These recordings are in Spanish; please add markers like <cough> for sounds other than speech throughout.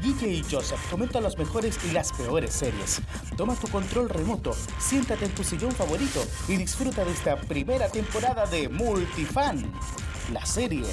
Guille y Joseph comentan las mejores y las peores series. Toma tu control remoto, siéntate en tu sillón favorito y disfruta de esta primera temporada de Multifan, la serie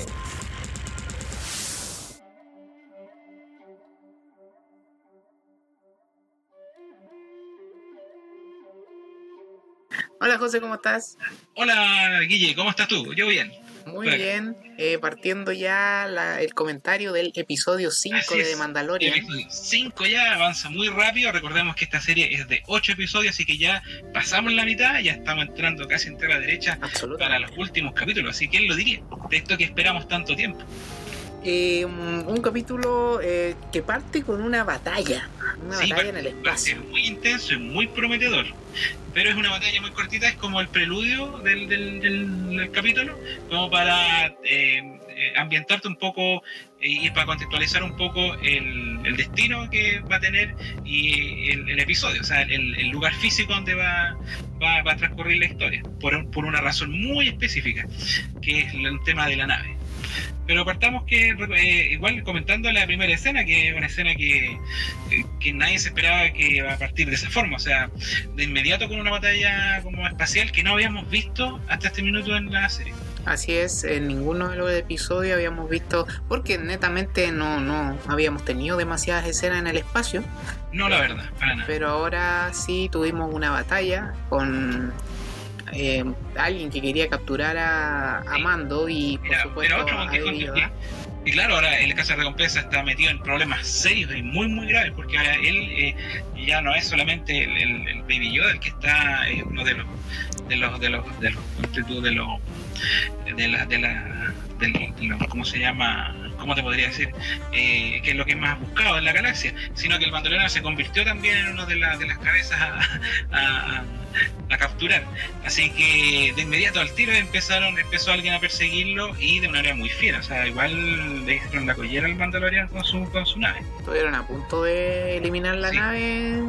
Hola José, ¿cómo estás? Hola Guille, ¿cómo estás tú? Yo bien. Muy bien, eh, partiendo ya el comentario del episodio 5 de Mandalorian. episodio 5 ya avanza muy rápido. Recordemos que esta serie es de 8 episodios, así que ya pasamos la mitad, ya estamos entrando casi entre la derecha para los últimos capítulos. Así que él lo diría, de esto que esperamos tanto tiempo. Eh, un, capítulo eh, que parte con una batalla, una batalla en el espacio. Es muy intenso y muy prometedor pero es una batalla muy cortita, es como el preludio del, del, capítulo, como para eh, ambientarte un poco y para contextualizar un poco el, el, destino que va a tener y el, episodio, o sea, el, lugar físico donde va, va, va, a transcurrir la historia, por, por una razón muy específica, que es el tema de la nave. Pero partamos que eh, igual comentando la primera escena, que es una escena que, que nadie se esperaba que iba a partir de esa forma, o sea, de inmediato con una batalla como espacial que no habíamos visto hasta este minuto en la serie. Así es, en ninguno de los episodios habíamos visto, porque netamente no, no habíamos tenido demasiadas escenas en el espacio. No, la verdad, para nada. Pero ahora sí tuvimos una batalla con eh, alguien que quería capturar a, Mando y por supuesto y claro, ahora el caso de recompensa está metido en problemas serios y muy muy graves porque ahora él eh, ya no es solamente el, el, Baby Yoda el que está eh, uno de los de los de los de los de los de la de la de cómo se llama ¿cómo te podría decir? Eh, que es lo que es más buscado en la galaxia, sino que el bandolero se convirtió también en una de, de las cabezas a, a, capturar. Así que de inmediato al tiro empezaron, empezó alguien a perseguirlo y de una manera muy fiera. O sea, igual le hicieron la collera al Mandalorian con su, con su nave. Estuvieron a punto de eliminar la nave,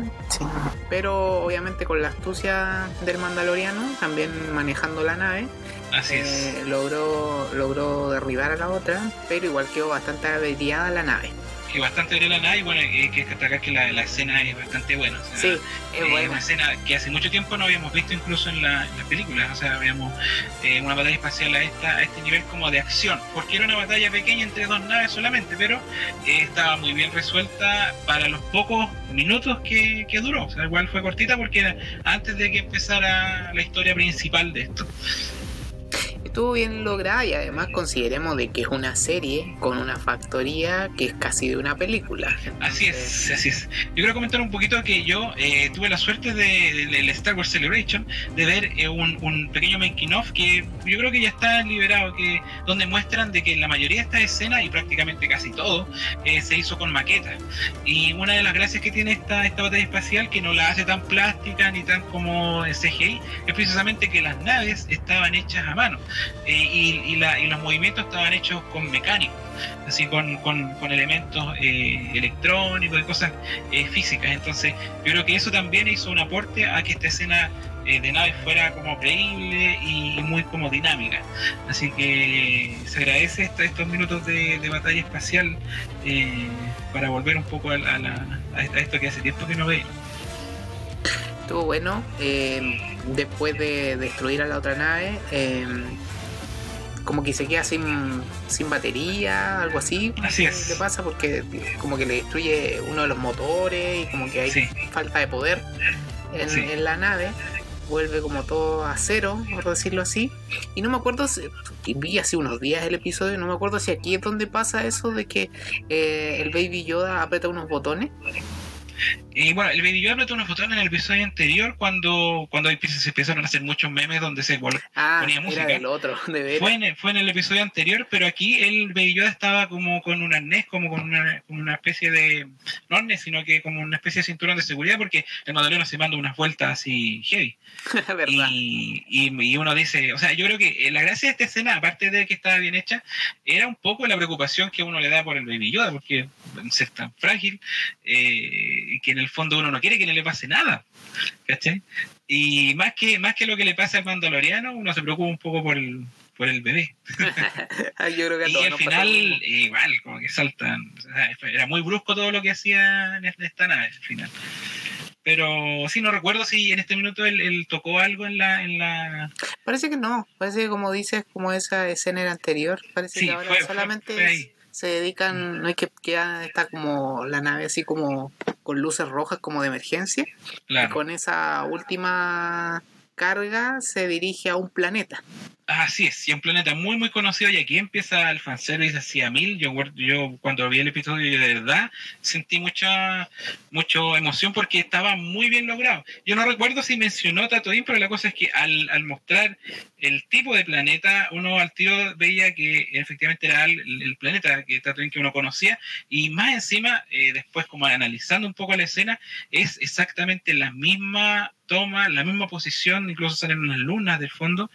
pero obviamente con la astucia del Mandaloriano, también manejando la nave. Así es. Eh, logró, logró derribar a la otra, pero igual quedó bastante averiada la nave que bastante de la nave y bueno, hay que destacar que la, la, escena es bastante buena. sí, es eh, una escena que hace mucho tiempo no habíamos visto incluso en, la, las películas, o sea, habíamos eh, una batalla espacial a, esta, a este nivel como de acción, porque era una batalla pequeña entre dos naves solamente, pero eh, estaba muy bien resuelta para los pocos minutos que, que duró, o sea, igual fue cortita porque era antes de que empezara la historia principal de esto estuvo bien lograda y además consideremos de que es una serie con una factoría que es casi de una película. Así es, así es. Yo quiero comentar un poquito que yo eh, tuve la suerte del de, Star Wars Celebration de ver eh, un, un, pequeño making of que yo creo que ya está liberado, que donde muestran de que la mayoría de estas escenas y prácticamente casi todo eh, se hizo con maquetas. Y una de las gracias que tiene esta, esta batalla espacial que no la hace tan plástica ni tan como CGI es precisamente que las naves estaban hechas a Eh, y, los movimientos estaban hechos con mecánicos, así con, elementos eh, electrónicos y cosas eh, físicas. Entonces, yo creo que eso también hizo un aporte a que esta escena de nave fuera como creíble y muy como dinámica. Así que se agradece estos minutos de, batalla espacial para volver un poco a, esto que hace tiempo que no veíamos estuvo bueno. después de destruir a la otra nave, como que se queda sin, sin batería, algo así. Así es. ¿Qué pasa? Porque como que le destruye uno de los motores y como que hay falta de poder en, la nave. Vuelve como todo a cero, por decirlo así. Y no me acuerdo, si, vi hace unos días el episodio, no me acuerdo si aquí es donde pasa eso de que eh, el Baby Yoda aprieta unos botones. Y bueno, el video apretó una foto en el episodio anterior cuando, cuando se empezaron a hacer muchos memes donde se ah, ponía música. Era otro, <laughs> fue, en, fue en el episodio anterior, pero aquí el Baby estaba como con un arnés, como con una, una especie de. No arnés, sino que como una especie de cinturón de seguridad, porque el Madaleno se manda unas vueltas así heavy. <laughs> y, y, uno dice, o sea, yo creo que la gracia de esta escena, aparte de que estaba bien hecha, era un poco la preocupación que uno le da por el Baby Yoda, porque ser tan frágil, eh, que en el fondo uno no quiere que no le pase nada. ¿Cachai? Y más que, más que lo que le pasa al mandaloriano, uno se preocupa un poco por el, por el bebé. <laughs> y al final, igual, como que saltan. era muy brusco todo lo que hacía en esta nave al final. Pero sí, no recuerdo si en este minuto él, tocó algo en la, en la... Parece que no, parece que como dices, como esa escena era anterior, parece que ahora solamente se dedican, no hay que queda está como la nave así como con luces rojas como de emergencia. Y con esa última carga se dirige a un planeta. Así es, y un planeta muy muy conocido y aquí empieza el fanservice hacia mil. Yo, cuando vi el episodio de verdad sentí mucha mucha emoción porque estaba muy bien logrado. Yo no recuerdo si mencionó Tatooine, pero la cosa es que al, al mostrar el tipo de planeta, uno al tiro veía que efectivamente era el, planeta que Tatooine que uno conocía y más encima, eh, después como analizando un poco la escena, es exactamente la misma toma la misma posición, incluso salen unas lunas del fondo,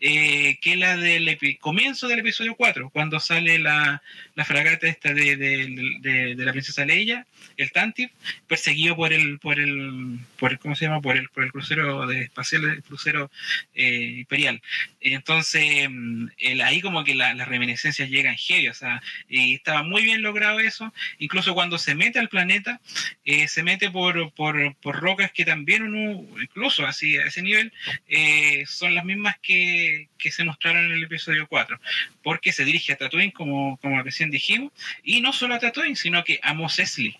eh, que la del comienzo del episodio 4, cuando sale la, la fragata esta de, de, de, la princesa Leia, el Tantif, perseguido por el, por el, por el, ¿cómo se llama? Por el, por el crucero de espacial, el crucero eh, imperial. Entonces, mm, ahí como que las reminiscencias llegan heavy, o sea, y estaba muy bien logrado eso, incluso cuando se mete al planeta, eh, se mete por, por, por, rocas que también uno, incluso así, a ese nivel, eh, son las mismas que, que, se mostraron en el episodio 4, porque se dirige a Tatooine, como, como recién dijimos, y no solo a Tatooine, sino que a Mos Eisley.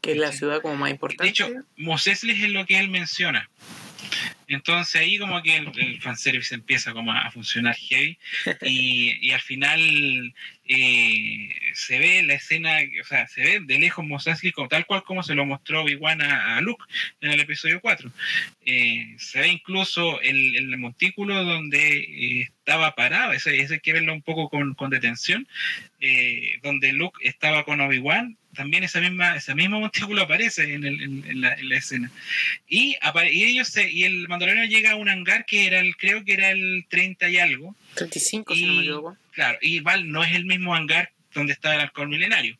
Que es la ciudad como más importante. De hecho, Mos Eisley es lo que él menciona. Entonces ahí como que el, fanservice empieza como a funcionar heavy y, <laughs> y al final eh, se ve la escena, o sea, se ve de lejos Mos como tal cual como se lo mostró Obi-Wan a, Luke en el episodio 4. Eh, se ve incluso el, el montículo donde eh, estaba parado, eso, hay que verlo un poco con, con detención, donde Luke estaba con Obi-Wan también esa misma, ese mismo montículo aparece en, el, en, la, en la, escena. Y, y ellos y el mandaloriano llega a un hangar que era el, creo que era el 30 y algo. 35, si no me equivoco. Claro, y Val no es el mismo hangar donde está el alcohol milenario.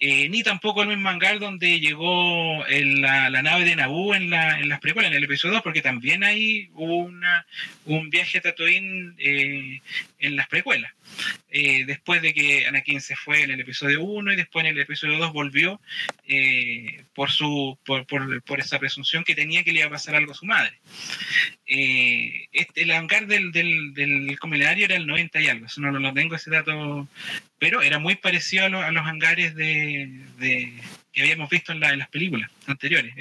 Eh, ni tampoco el mismo hangar donde llegó la, nave de Naboo en, la, en las precuelas, en el episodio 2, porque también ahí hubo una, un viaje a Tatooine eh, en las precuelas. Eh, después de que Anakin se fue en el episodio 1 y después en el episodio 2 volvió por, su, por, por, por, esa presunción que tenía que le iba a pasar algo a su madre. este, el hangar del, del, del era el 90 y algo, eso no lo tengo ese dato, pero era muy parecido a, a los hangares de, de, que habíamos visto en, las películas anteriores.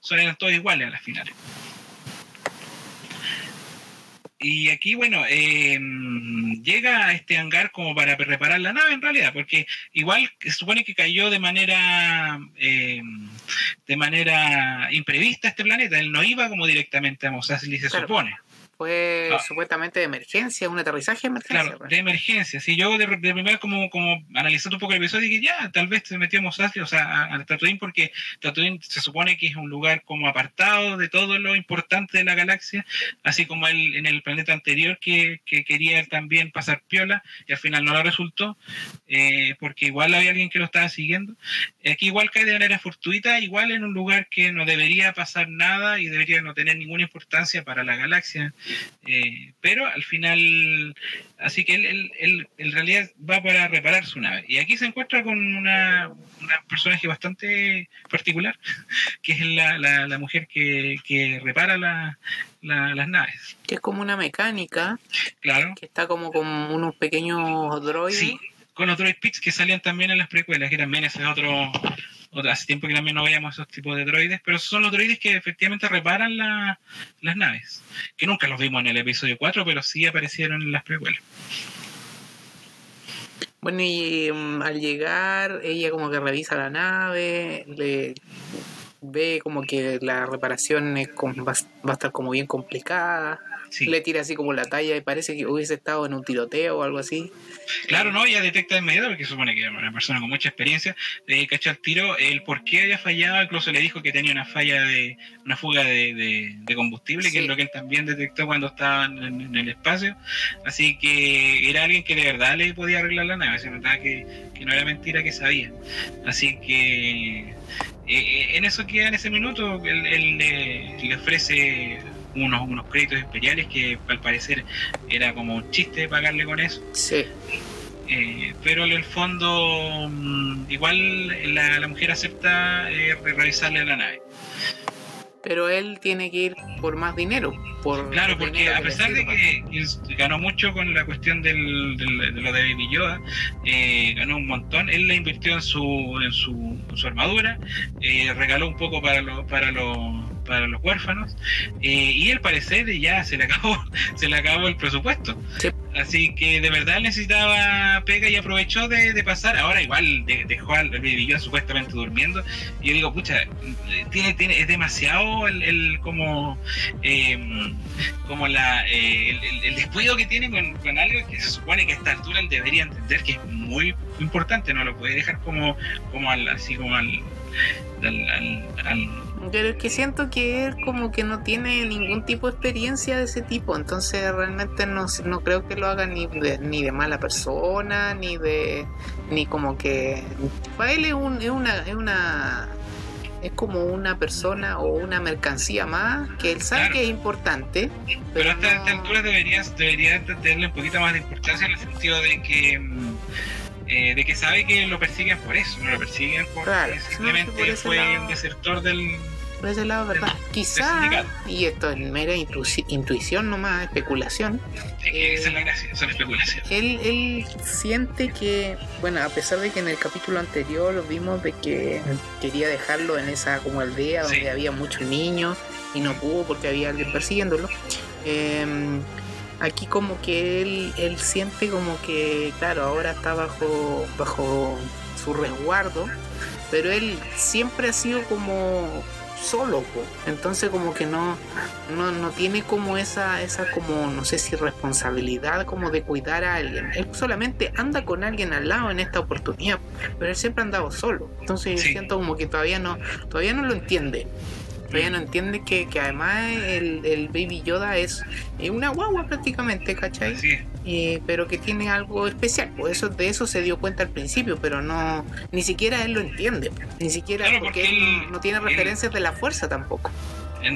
son, eran todos iguales a las finales. Y aquí, bueno, em, llega a este hangar como para reparar la nave en realidad, porque igual se supone que cayó de manera em, de manera imprevista este planeta. Él no iba como directamente a Mos se supone fue ah. supuestamente de emergencia, un aterrizaje de emergencia. Claro, pues. de emergencia. Si yo de, de primera como, como analizando un poco el episodio, dije, ya, tal vez se metió o sea, a, Tatooine, porque Tatooine se supone que es un lugar como apartado de todo lo importante de la galaxia, así como el, en el planeta anterior que, que quería también pasar piola, y al final no lo resultó, eh, porque igual había alguien que lo estaba siguiendo. Aquí igual cae de manera fortuita, igual en un lugar que no debería pasar nada y debería no tener ninguna importancia para la galaxia. Eh, pero al final, así que él, él, en realidad va para reparar su nave. Y aquí se encuentra con una, una personaje bastante particular, <laughs> que es la, la, mujer que, que repara la, las naves. Que es como una mecánica. Claro. Que está como con unos pequeños droides. Sí, con los droid picks que salían también en las precuelas, que también ese es otro hace tiempo que también no veíamos esos tipos de droides, pero son los droides que efectivamente reparan las naves, que nunca los vimos en el episodio 4, pero sí aparecieron en las precuelas. Bueno, y mm, al llegar, ella como que revisa la nave, le ve como que la reparación va, a estar como bien complicada le tira así como la talla y parece que hubiese estado en un tiroteo o algo así. Claro, no, ya detecta de inmediato, porque supone que una persona con mucha experiencia de cacha el tiro el por qué había fallado, incluso le dijo que tenía una falla de una fuga de, combustible, que es lo que él también detectó cuando estaba en, el espacio. Así que era alguien que de verdad le podía arreglar la nave, se notaba que, que no era mentira que sabía. Así que eh, eh, en eso queda en ese minuto, él, le ofrece unos, unos créditos imperiales que al parecer era como un chiste pagarle con eso. Sí. Eh, pero en el fondo, mm, igual la, mujer acepta eh, revisarle la nave. Pero él tiene que ir por más dinero. Por claro, porque a pesar de que ganó mucho con la cuestión del, de lo de Baby Yoda, eh, ganó un montón, él le invirtió en su, en su, su armadura, regaló un poco para, lo, para los para los huérfanos eh, y al parecer ya se le acabó <laughs> se le acabó el presupuesto. Así que de verdad necesitaba pega y aprovechó de, pasar. Ahora igual dejó al Baby supuestamente durmiendo. Y yo digo pucha tiene, tiene es demasiado el, como em, como la eh, el, descuido que tiene con, algo que se supone que a esta altura él debería entender que es muy importante no lo puede dejar como como al, así como al, al pero es que siento que él como que no tiene ningún tipo de experiencia de ese tipo, entonces realmente no, no creo que lo haga ni de, ni de mala persona, ni de ni como que para él es, un, es una es una es como una persona o una mercancía más que él sabe que es importante. Pero, hasta esta altura deberías debería tenerle un poquito más de importancia en el sentido de que mm, eh, de que sabe que lo persiguen por eso, no lo persiguen porque simplemente fue un desertor del, por ese lado, ¿verdad? Quizá, y esto es mera intuición nomás, especulación. esa es la gracia, son especulaciones. Él, él siente que, bueno, a pesar de que en el capítulo anterior vimos de que quería dejarlo en esa como aldea donde había muchos niños y no pudo porque había alguien persiguiéndolo. Em, aquí como que él, él siente como que, claro, ahora está bajo, bajo su resguardo, pero él siempre ha sido como solo, entonces como que no, no, tiene como esa, esa como, no sé si responsabilidad como de cuidar a alguien. Él solamente anda con alguien al lado en esta oportunidad, pero él siempre ha andado solo. Entonces siento como que todavía no, todavía no lo entiende. Todavía no entiende que, además el, Baby Yoda es una guagua prácticamente, ¿cachai? pero que tiene algo especial. Pues eso, de eso se dio cuenta al principio, pero no ni siquiera él lo entiende. Ni siquiera porque, él, no tiene referencias de la fuerza tampoco.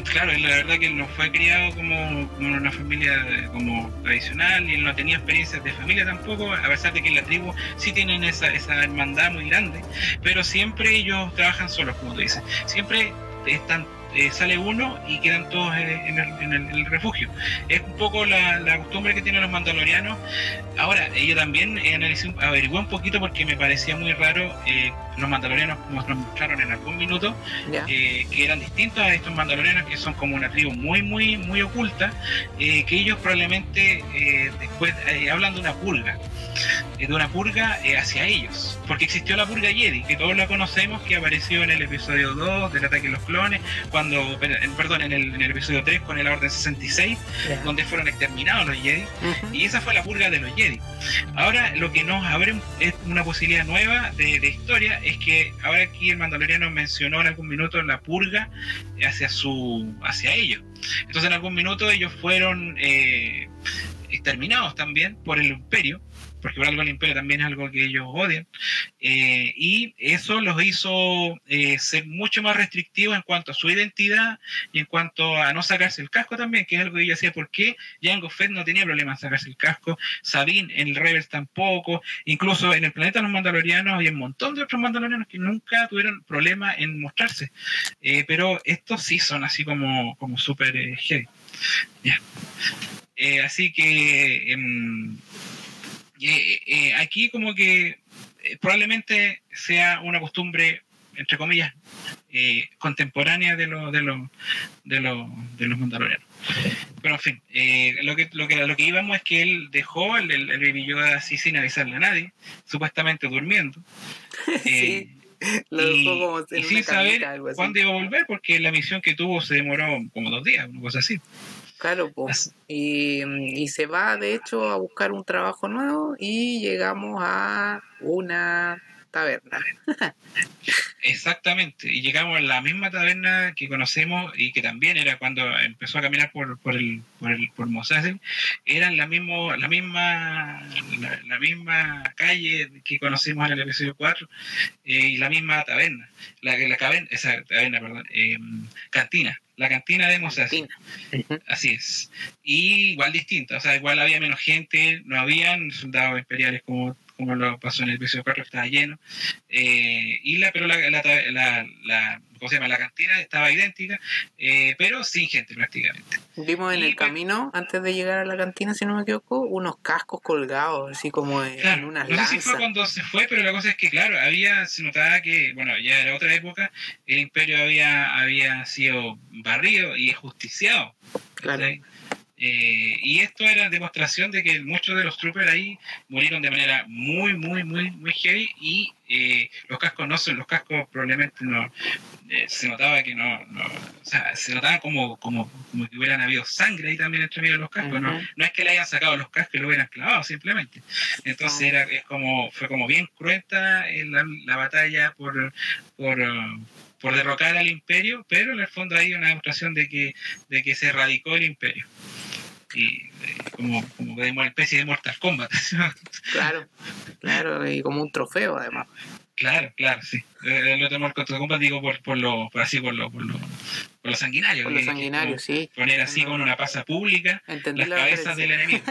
claro, la verdad que él no fue criado como, como una familia como tradicional y él no tenía experiencias de familia tampoco, a pesar de que en la tribu sí tienen esa, esa hermandad muy grande, pero siempre ellos trabajan solos, como tú dices. Siempre están eh, sale uno y quedan todos en el, refugio. Es un poco la, costumbre que tienen los mandalorianos. Ahora, ellos también eh, analicé, averigué un poquito porque me parecía muy raro. Eh, los mandalorianos nos mostraron en algún minuto que eran distintos a estos mandalorianos que son como una tribu muy, muy, muy oculta. que ellos probablemente después hablan de una pulga de una purga hacia ellos. Porque existió la purga Jedi, que todos la conocemos, que apareció en el episodio 2 del ataque de los clones, cuando perdón, en el, episodio 3 con el Orden 66, donde fueron exterminados los Jedi, y esa fue la purga de los Jedi. Ahora lo que nos abre es una posibilidad nueva de, historia, es que ahora aquí el Mandaloriano mencionó en algún minuto la purga hacia su hacia ellos. Entonces en algún minuto ellos fueron eh, exterminados también por el imperio porque por algo el también es algo que ellos odian, eh, y eso los hizo eh, ser mucho más restrictivos en cuanto a su identidad y en cuanto a no sacarse el casco también, que es algo que yo decía, ¿por qué Jango Fett no tenía problema en sacarse el casco? Sabine en el Rebels tampoco, incluso en el planeta de los Mandalorianos hay un montón de otros Mandalorianos que nunca tuvieron problema en mostrarse, eh, pero estos sí son así como, como súper heavy. así que... Eh, eh, aquí como que eh, probablemente sea una costumbre entre comillas contemporánea de los de los de los de los mandalorianos. Pero en fin lo que lo que lo que íbamos es que él dejó el, el, Baby Yoda así sin avisarle a nadie supuestamente durmiendo. <laughs> Sí. Lo y, como y sin saber cuándo iba a volver porque la misión que tuvo se demoró como dos días una cosa así Claro, pues. Y, se va, de hecho, a buscar un trabajo nuevo y llegamos a una taberna. <laughs> Exactamente, y llegamos a la misma taberna que conocemos y que también era cuando empezó a caminar por, por el por el por era la mismo la misma la, misma calle que conocimos en el episodio 4 eh, y la misma taberna, la la taberna, esa taberna, perdón, eh, cantina la cantina de Moses. Así es. Y igual distinta, o sea, igual había menos gente, no habían soldados imperiales como, como lo pasó en el episodio 4, estaba lleno. Eh, y la, pero la, la, la, ¿cómo se llama? La cantina estaba idéntica, eh, pero sin gente prácticamente. Vimos en el camino, antes de llegar a la cantina, si no me equivoco, unos cascos colgados, así como en, unas no sé si fue cuando se fue, pero la cosa es que, claro, había, se notaba que, bueno, ya era otra época, el imperio había, había sido barrido y justiciado. Claro. Eh, y esto era demostración de que muchos de los troopers ahí murieron de manera muy, muy, muy, muy heavy y eh, los cascos no son, los cascos probablemente no, eh, se notaba que no, no, o sea, se notaba como, como, como que hubieran habido sangre ahí también entre medio de los cascos, no, no es que le hayan sacado los cascos y lo hubieran clavado simplemente. Entonces era, es como, fue como bien cruenta la, la batalla por, por por derrocar al imperio, pero en el fondo hay una demostración de que, de que se erradicó el imperio y eh, como, como una especie de Mortal Kombat. <laughs> claro, claro, y como un trofeo además. Claro, claro, sí. Eh, lo tenemos Mortal Kombat, digo, por, por, lo, por así, por lo, por lo, por lo sanguinario. Por lo sanguinario, sí. Poner así con una pasa pública las cabezas del enemigo.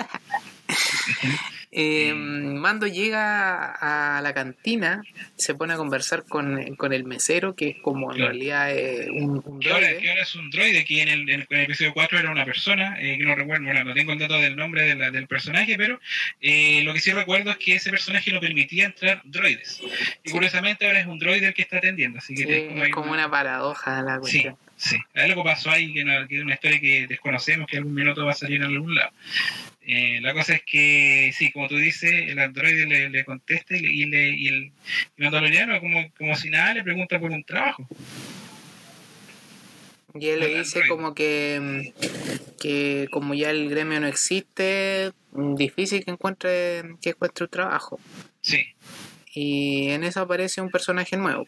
<laughs> Eh, Mando llega a la cantina, se pone a conversar con, el mesero, que es como en realidad un, un droide. Ahora, que ahora es un droide, que en el, en el, episodio 4 era una persona, eh, que no recuerdo, bueno, no tengo el dato del nombre de la, del personaje, pero eh, lo que sí recuerdo es que ese personaje no permitía entrar droides. Y curiosamente ahora es un droide el que está atendiendo. Así que es como, una... paradoja la cuestión. Sí, sí. Algo pasó ahí que, que es una historia que desconocemos, que algún minuto va a salir en algún lado. Eh, la cosa es que, sí, como tú dices, el androide le, le contesta y, le, y el, mandaloriano, como, como si nada, le pregunta por un trabajo. Y él le dice como que, que como ya el gremio no existe, difícil que encuentre, que encuentre un trabajo. Sí. Y en eso aparece un personaje nuevo.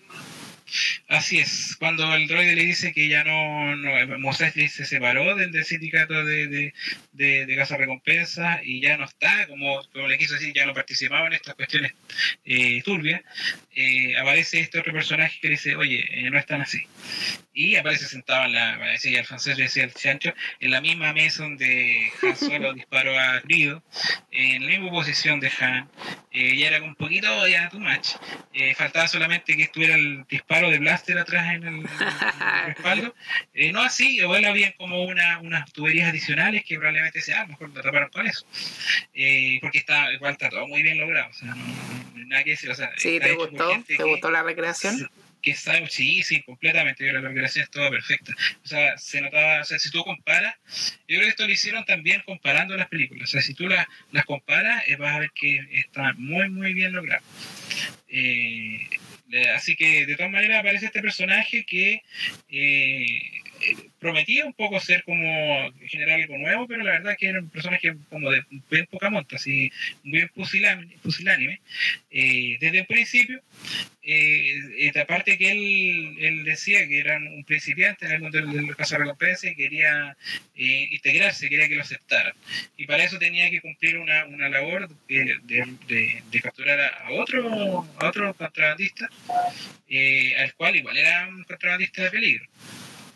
Así es, cuando el droide le dice que ya no, no Moses se separó del, sindicato de, de, de, de casa recompensa y ya no está, como, como le quiso decir, ya no participaba en estas cuestiones eh, turbias, eh, aparece este otro personaje que dice, oye, eh, no están así. Y aparece sentado en la, decía el francés decía el chancho, en la misma mesa donde Han Solo <laughs> disparó a Grido, en la misma posición de Han, ya era un poquito ya too much, faltaba solamente que estuviera el disparo de blaster atrás en el, <laughs> respaldo, no así, igual había como una, unas tuberías adicionales que probablemente sea, ah, mejor lo taparon con eso, porque está, igual está todo muy bien logrado, o sea, no, nada que decir, o sea, sí, ¿te gustó? ¿Te gustó la recreación? Que está, sí, sí, completamente. La recreación es toda perfecta. O sea, se notaba, o sea, si tú comparas, yo creo que esto lo hicieron también comparando las películas. O sea, si tú las, las comparas, eh, vas a ver que está muy, muy bien logrado. Eh, así que de todas maneras aparece este personaje que eh, prometía un poco ser como generar algo nuevo, pero la verdad que era un personaje como de bien poca monta, así bien pusilánime. Eh, desde el principio, eh, aparte que él, él, decía que era un principiante en el mundo del caso de recompensa y quería eh, integrarse, quería que lo aceptaran. Y para eso tenía que cumplir una, una labor de, de, de, capturar a otro, a otro contrabandista, eh, al cual igual era un contrabandista de peligro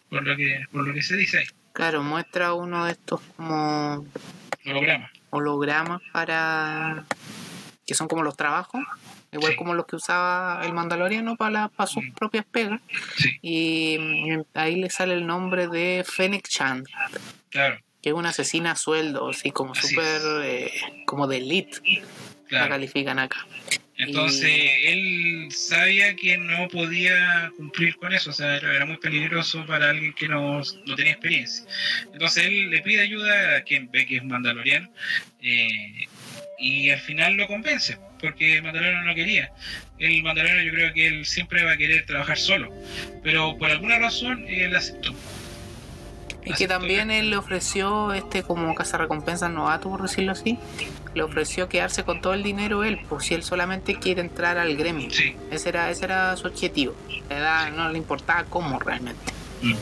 por lo que, por lo que se dice ahí. Claro, muestra uno de estos como hologramas. Hologramas para que son como los trabajos, igual como los que usaba el Mandaloriano para, para sus mm. propias pegas. Y mm, ahí le sale el nombre de Fennec Chan. Claro. Que es una asesina a sueldo, así como súper, eh, como de elite. La califican acá. Entonces él sabía que no podía cumplir con eso, o sea, era, muy peligroso para alguien que no, tenía experiencia. Entonces él le pide ayuda a quien ve que es mandaloriano eh, y al final lo convence, porque el mandaloriano no quería. El mandaloriano yo creo que él siempre va a querer trabajar solo, pero por alguna razón él aceptó. Y que también él le ofreció, este como casa recompensa novato, por decirlo así, le ofreció quedarse con todo el dinero él, pues si él solamente quiere entrar al gremio. Ese, era, ese era su objetivo. No le importaba cómo realmente. Mm.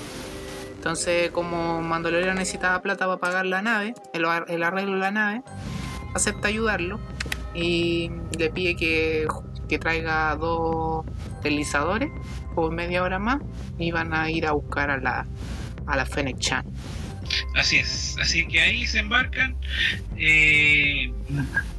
Entonces, como Mandalorian necesitaba plata para pagar la nave, el, el arreglo de la nave, acepta ayudarlo y le pide que, que traiga dos deslizadores por media hora más y van a ir a buscar a la, a la Fennec Chan. Así es, así que ahí se embarcan. Eh,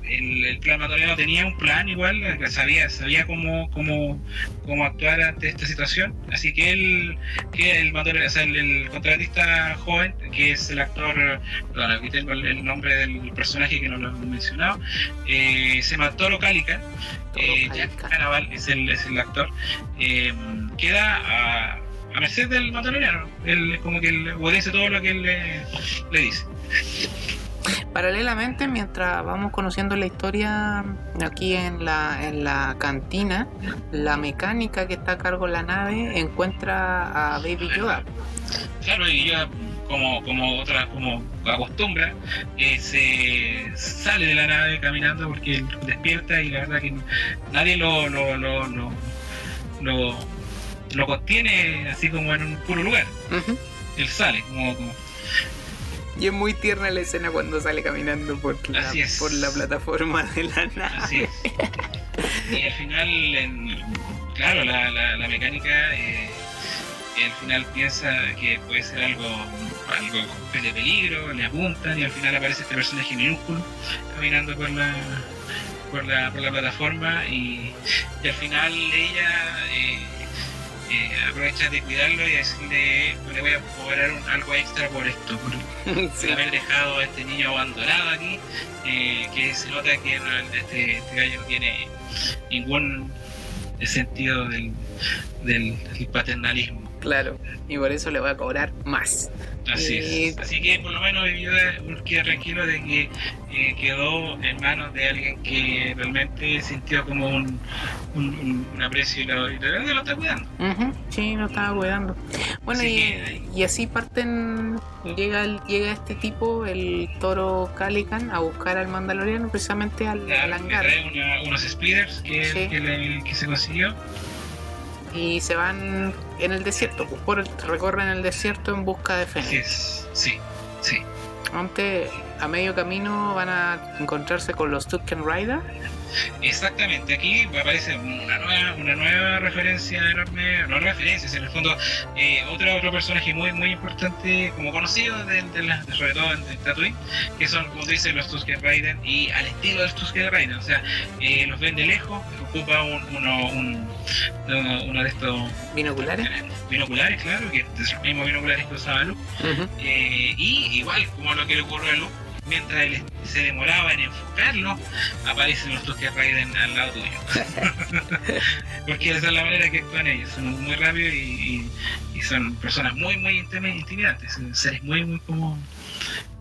el, el plan tenía un plan igual, sabía, sabía cómo, cómo, cómo actuar ante esta situación. Así que él, que el, o sea, el, contratista joven, que es el actor, perdón, aquí tengo el, nombre del personaje que no lo he mencionado, eh, se mató Cálica, eh, Jack Canaval es el, es el actor, eh, queda a, a merced del mandaloriano. Él como que le obedece todo lo que él le, le dice. Paralelamente, mientras vamos conociendo la historia aquí en la, en la cantina, la mecánica que está a cargo de la nave encuentra a Baby Yoda. Claro, y Yoda, como, como otra, como acostumbra, eh, se sale de la nave caminando porque despierta y la verdad que nadie lo, lo, lo, lo, lo, lo contiene así como en un puro lugar. Él sale como, como y es muy tierna la escena cuando sale caminando por la, por la plataforma de la nave. Así es. Y al final, en, claro, la, la, mecánica eh, al final piensa que puede ser algo, algo de peligro, le apuntan y al final aparece este personaje minúsculo caminando por la, por la, por la plataforma y, y al final ella... Eh, eh, aprovecha de cuidarlo y decirle, le voy a cobrar algo extra por esto, por, <laughs> haber dejado a este niño abandonado aquí, eh, que se nota que este, este, gallo no tiene ningún sentido del, del paternalismo. Claro, y por eso le voy a cobrar más. Así es. Así que por lo menos yo quedé tranquilo de que eh, quedó en manos de alguien que realmente sintió como un, un, aprecio y lo, lo, está cuidando. Sí, lo estaba cuidando. Bueno, y, y, así parten, llega el, llega este tipo, el toro Calican, a buscar al Mandaloriano precisamente al, al hangar. Trae unos speeders que, que, que se consiguió y se van en el desierto, pues, por el, recorren el desierto en busca de Fénix. Sí, sí, Antes, a medio camino van a encontrarse con los Tuken Rider Exactamente, aquí aparece una nueva, una nueva referencia enorme, no referencias, en el fondo eh, otro, otro personaje muy muy importante, como conocido de, de sobre todo en, Tatooine, que son, como dicen, los Tusken Raiden y al estilo de los Tusken Raiden, o sea, eh, los ven de lejos, ocupa un, uno, un, uno, de estos binoculares, binoculares, claro, que es los mismos binoculares que usaba Luke, eh, y igual como lo que le ocurre a Luke mientras él se demoraba en enfocarlo, aparecen los Tusken Raiden al lado tuyo. <laughs> Porque esa es la manera que actúan ellos, son muy rápidos y, son personas muy, muy intimidantes, seres muy, muy como,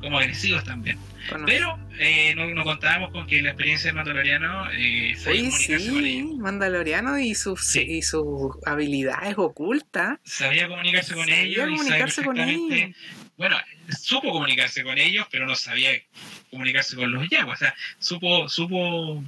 como agresivos también. Pero eh, no, contábamos con que la experiencia de Mandaloriano eh, sabía comunicarse con ellos. Mandaloriano y sus, y sus habilidades ocultas. Sabía comunicarse con ellos y sabía con ellos. Bueno, supo comunicarse con ellos, pero no sabía comunicarse con los yaguas. O sea, supo, supo,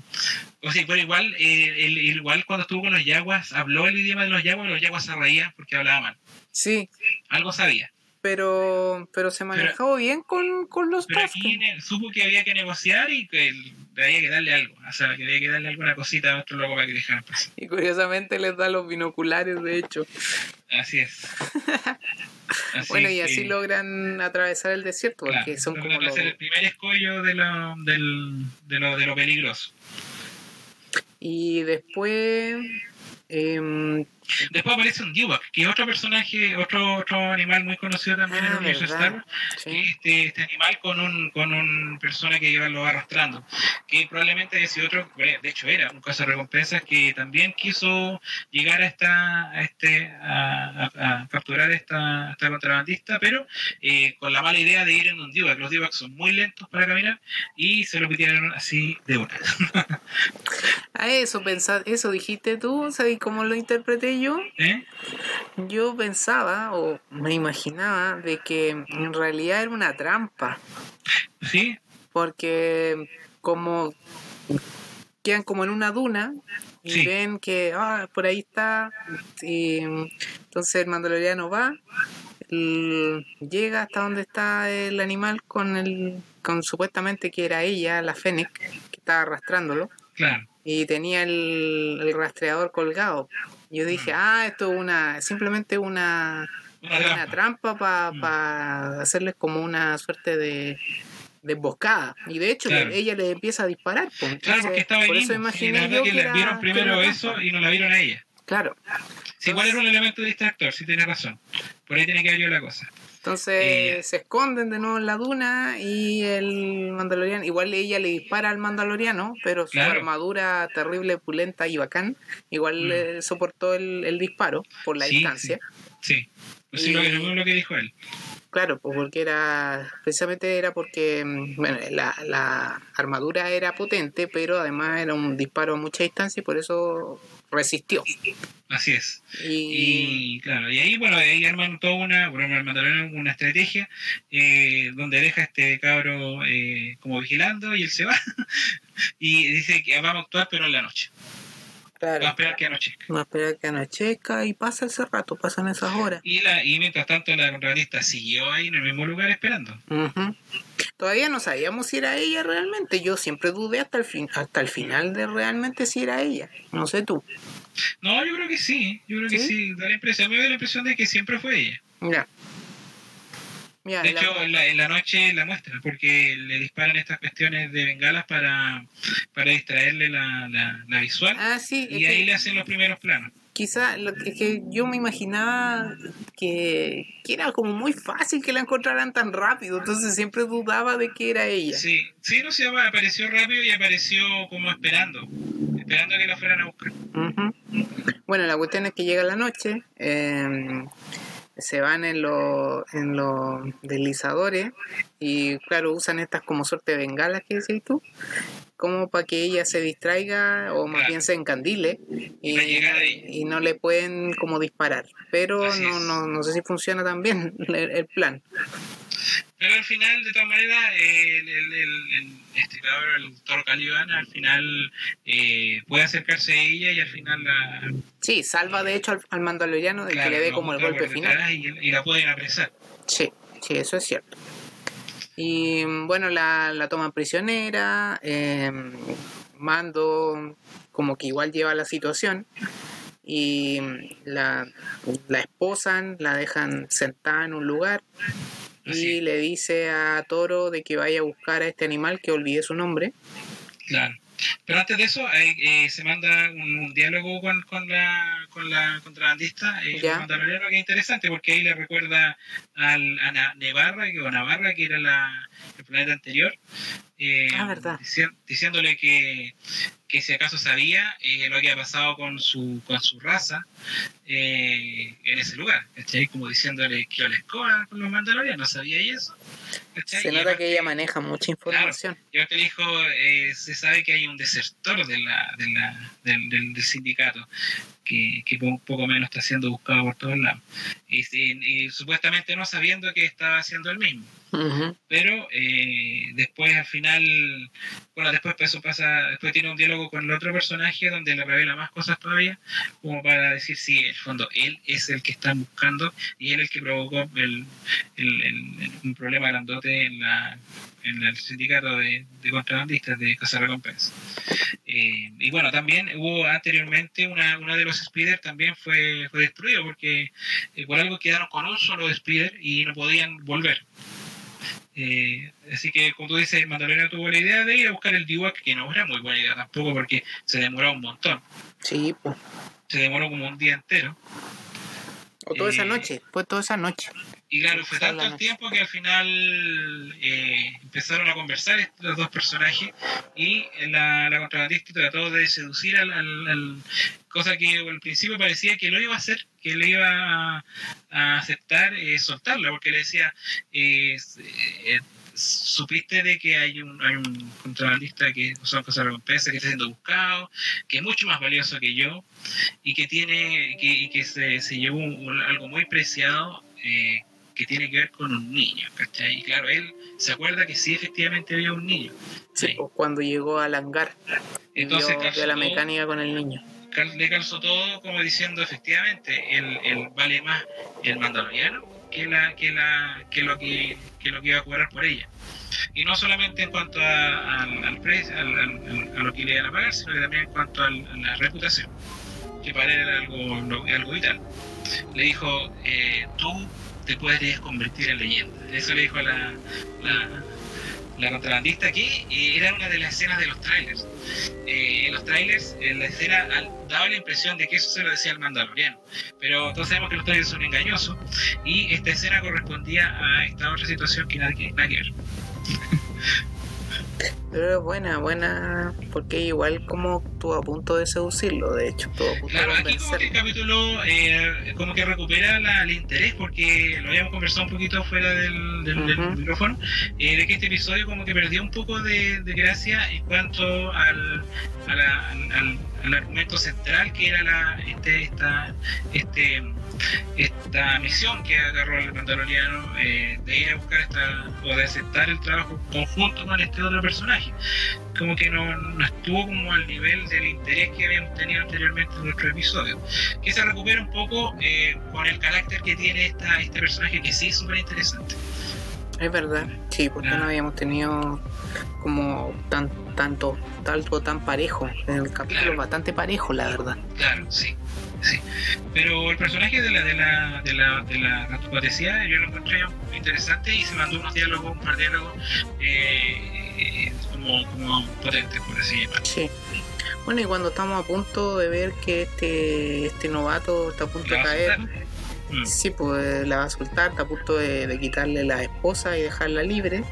o sea, pero igual, eh, igual cuando estuvo con los yaguas, habló el idioma de los yaguas, los yaguas se reían porque hablaban mal. Sí. Algo sabía. Pero, pero se manejó bien con, con los Pero aquí supo que había que negociar y que había que darle algo. O sea, que había que darle alguna cosita a nuestro loco para que dejaran pasar. Y curiosamente les da los binoculares, de hecho. Así es. <laughs> bueno, y así logran atravesar el desierto, porque son como los... el primer escollo de lo, del, de, lo, de lo peligroso. Y después... Eh, Después aparece un Dewback, que es otro personaje, otro, otro animal muy conocido también en el ah, universo Star Wars, este, este, animal con un, con un persona que lo va arrastrando, que probablemente sido otro, de hecho era un caso de recompensas que también quiso llegar a esta, a este, a, capturar esta, esta contrabandista, pero eh, con la mala idea de ir en un Dewback. Los Dewbacks son muy lentos para caminar y se lo pidieron así de una. <laughs> a eso pensar, eso dijiste tú, ¿sabes cómo lo interpreté yo, ¿Eh? yo pensaba o me imaginaba de que en realidad era una trampa. Sí. Porque como quedan como en una duna y ven que ah, por ahí está y entonces el mandaloriano va llega hasta donde está el animal con el con supuestamente que era ella la Fennec que estaba arrastrándolo claro. y tenía el, el rastreador colgado yo dije, ah, esto es una, simplemente una, una trampa, para mm. hacerles como una suerte de, de emboscada. Y de hecho, ella le empieza a disparar. Pues. claro, porque estaba por eso imaginé yo que, que vieron primero eso y no la vieron a ella. Claro. Sí, igual era un elemento distractor, sí tiene razón. Por ahí tiene que haber la cosa. Entonces eh, se esconden de nuevo en la duna y el mandaloriano, igual ella le dispara al mandaloriano, pero su armadura terrible, pulenta y bacán, igual mm. soportó el, disparo por la distancia. Sí, sí. Pues lo, que dijo él. Claro, pues porque era, precisamente era porque, mm, bueno, la, la armadura era potente, pero además era un disparo a mucha distancia y por eso resistió. Así es. Y, claro, y ahí, bueno, ahí arman toda una, bueno, una estrategia eh, donde deja a este cabro eh, como vigilando y él se va <laughs> y dice que vamos a actuar pero en la noche. Claro. Va a esperar que anochezca. Va a esperar que anochezca y pasa ese rato, pasan esas horas. Y, la, y mientras tanto la contratista siguió ahí en el mismo lugar esperando. Todavía no sabíamos si era ella realmente. Yo siempre dudé hasta el, fin, hasta el final de realmente si era ella. No sé tú. No, yo creo que sí. Yo creo que sí. Da la impresión, me da la impresión de que siempre fue ella. Ya de hecho, en la, noche la muestra, porque le disparan estas cuestiones de bengalas para, para distraerle la, la, visual. Ah, sí, y ahí le hacen los primeros planos. Quizá lo que, que yo me imaginaba que, era como muy fácil que la encontraran tan rápido, entonces siempre dudaba de que era ella. Sí, sí, no se apareció rápido y apareció como esperando, esperando a que la fueran a buscar. Bueno, la cuestión es que llega la noche. Eh, se van en, los en los deslizadores y claro, usan estas como suerte de bengalas que decís tú, como para que ella se distraiga o más bien se encandile y, no le pueden como disparar. Pero no, no, no sé si funciona tan bien <laughs> el plan. Pero al final, de todas maneras, el, el, el, este cabrón, el Toro Caliban, al final eh, puede acercarse a ella y al final la. Sí, salva de hecho al, mandaloriano de que le dé como el golpe final. Y, la pueden apresar. Sí, sí, eso es cierto. Y bueno, la, la toman prisionera. Eh, Mando, como que igual lleva la situación y la, la esposan, la dejan sentada en un lugar y le dice a Toro de que vaya a buscar a este animal que olvide su nombre. Claro. Pero antes de eso, eh, se manda un, diálogo con, con, la, con la contrabandista, eh, que es interesante porque ahí le recuerda al, a Navarra, que, Navarra, que era la, el planeta anterior, eh, ah, verdad. diciéndole que, que si acaso sabía eh, lo que había pasado con su, con su raza eh, en ese lugar, ¿cachai? Como diciéndole que la escoba con los mandalorianos, ¿sabía eso? Se nota que ella maneja mucha información. yo te dijo, eh, se sabe que hay un desertor de la, de la, del, del, sindicato que, que poco menos está siendo buscado por todos lados. Y, y, supuestamente no sabiendo que estaba haciendo el mismo. Pero eh, después al final, bueno, después eso pasa, después tiene un diálogo con el otro personaje donde le revela más cosas todavía, como para decir si en el fondo él es el que está buscando y él es el que provocó el, el, un problema grandote en la el sindicato de, contrabandistas de Casa Recompensa. Eh, y bueno, también hubo anteriormente una, una de los speeders también fue, fue destruido porque eh, por algo quedaron con un solo speeder y no podían volver. Eh, así que, como tú dices, Mandaloriano tuvo la idea de ir a buscar el DIWAC, que no era muy buena idea tampoco porque se demoró un montón. Sí, pues. Se demoró como un día entero. O toda esa noche, fue toda esa noche. Y claro, fue tanto el tiempo que al final eh, empezaron a conversar estos dos personajes y la, la contrabandista trató de seducir al, cosa que al principio parecía que lo iba a hacer, que le iba a, aceptar eh, soltarla, porque le decía, eh, eh, supiste de que hay un, hay un contrabandista que son cosas recompensa que está siendo buscado, que es mucho más valioso que yo y que tiene que, y que se, se llevó algo muy preciado eh, que tiene que ver con un niño, ¿cachai? Y claro, él se acuerda que sí, efectivamente había un niño. Sí, cuando llegó al hangar. Entonces, vio, la mecánica con el niño. Le calzó todo como diciendo, efectivamente, él, vale más el mandaloriano que, la, que, la, que, lo que, que lo que iba a cobrar por ella. Y no solamente en cuanto al, precio, a lo que le iban a pagar, sino que también en cuanto a la reputación. que para él era algo, algo vital. Le dijo, eh, tú te puedes convertir en leyenda. Eso le dijo a la, la, la contrabandista que eh, era una de las escenas de los trailers. Eh, en los trailers, en la escena daba la impresión de que eso se lo decía al mandaloriano. Pero todos sabemos que los trailers son engañosos y esta escena correspondía a esta otra situación que nadie, nadie Pero buena, buena, porque igual como estuvo a punto de seducirlo, de hecho, estuvo a punto claro, aquí como que el capítulo eh, como que recupera el interés, porque lo habíamos conversado un poquito fuera del, del, micrófono, eh, de que este episodio como que perdió un poco de, gracia en cuanto al, al, al, argumento central que era la, este, esta, este esta misión que agarró el mandaloriano eh, de ir a buscar esta o de aceptar el trabajo conjunto con este otro personaje. Como que no, no estuvo como al nivel del interés que habíamos tenido anteriormente en nuestro episodio. Que se recupera un poco eh, con el carácter que tiene esta, este personaje que sí es súper interesante es verdad, sí, porque no habíamos tenido como tan, tanto, tanto tan parejo. En el capítulo bastante parejo, la verdad. Claro, sí. Sí. Pero el personaje de la de la de la de la yo lo encontré interesante y se mandó unos diálogos, un par de diálogos eh, como, como potentes, por así llamarlo. Sí. Bueno, y cuando estamos a punto de ver que este, este novato está a punto de caer, sí, pues la va a soltar, está a punto de, de quitarle la esposa y dejarla libre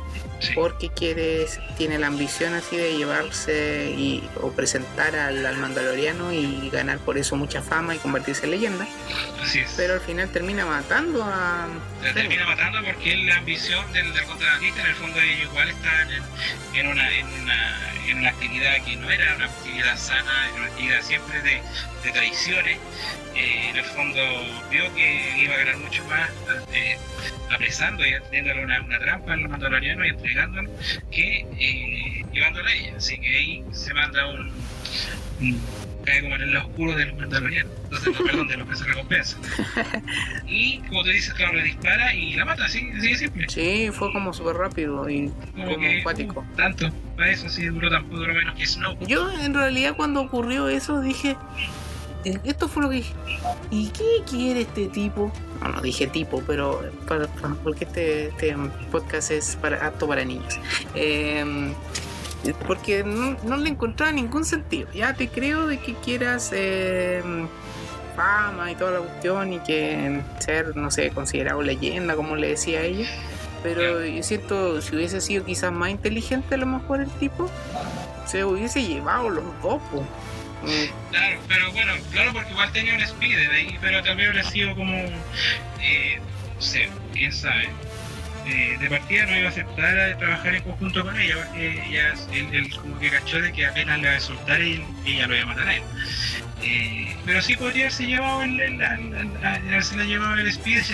porque quiere, tiene la ambición así de llevarse y, o presentar al, mandaloriano y ganar por eso mucha fama y convertirse en leyenda. Así es. Pero al final termina matando a... termina matando porque la ambición del, del contrabandista, en el fondo ellos igual están en, una, en, una, en una actividad que no era una actividad sana, era una actividad siempre de, de traiciones. Eh, en el fondo vio que iba a ganar mucho más. Eh, apresando y teniéndole una, una trampa al mandaloriano y entregándolo que eh, llevándolo a ella. Así que ahí se manda un, cae como en el oscuro del mandaloriano, entonces no, perdón, de lo que se recompensa. <laughs> Y como te dices, claro, le dispara y la mata, así, así de simple. Sí, fue como súper rápido y como, como empático. Uh, tanto, para eso sí duró tampoco duró menos que Snow. Yo en realidad cuando ocurrió eso dije, esto fue lo que dije. ¿Y qué quiere este tipo? No, no dije tipo, pero porque este, este, podcast es para, apto para niños. Em, porque no, le encontraba ningún sentido. Ya te creo de que quieras em, fama y toda la cuestión y que ser, no sé, considerado leyenda, como le decía ella. Pero yo siento, si hubiese sido quizás más inteligente a lo mejor el tipo, se hubiese llevado los dos. Claro, pero bueno, claro, porque igual tenía un speeder ahí, pero también habría sido como, eh, no sé, quién sabe. Eh, de partida no iba a aceptar trabajar en conjunto con ella, porque ella, él, como que cachó de que apenas le iba a soltar y ella lo iba a matar a él. Eh, pero sí podría haberse llevado el, el, el, llevado el speeder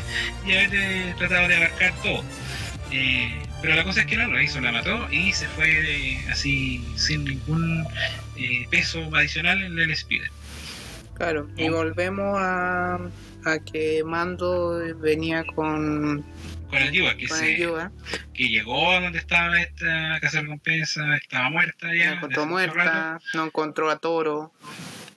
y haber tratado de abarcar todo. Pero la cosa es que no lo hizo, la mató y se fue así sin ningún eh, peso adicional en el Spider. Claro, y volvemos a, a que Mando venía con con el Yuga, que, que llegó a donde estaba esta casa de recompensa, estaba muerta ya. No encontró muerta, no encontró a Toro